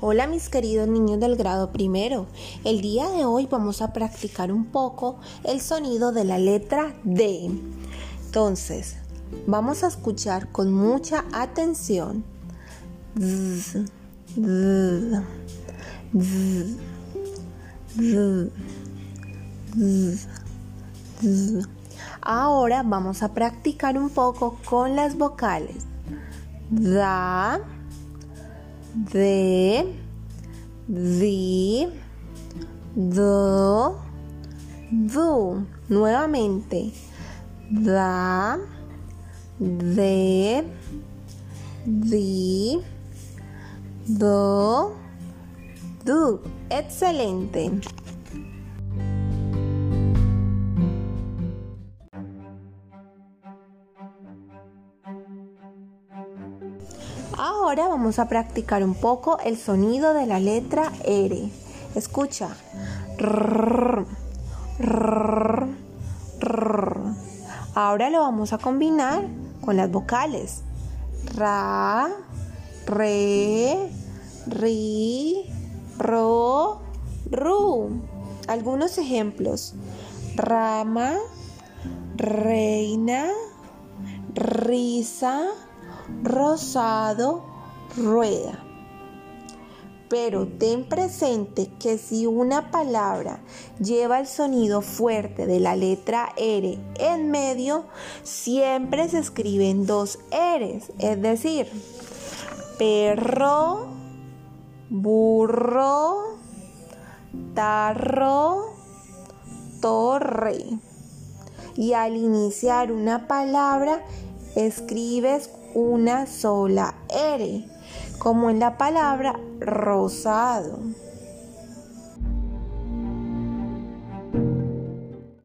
Hola mis queridos niños del grado primero. El día de hoy vamos a practicar un poco el sonido de la letra D. Entonces, vamos a escuchar con mucha atención. Ahora vamos a practicar un poco con las vocales. Da, de, di, do, du. Nuevamente. Da, de, di, do, du. Excelente. Ahora vamos a practicar un poco el sonido de la letra R. Escucha. Ahora lo vamos a combinar con las vocales. Ra, re, ri, ro, ru. Algunos ejemplos. Rama, reina, risa, rosado, rueda. Pero ten presente que si una palabra lleva el sonido fuerte de la letra R en medio, siempre se escriben dos R's, es decir, perro, burro, tarro, torre. Y al iniciar una palabra, escribes una sola R, como en la palabra rosado.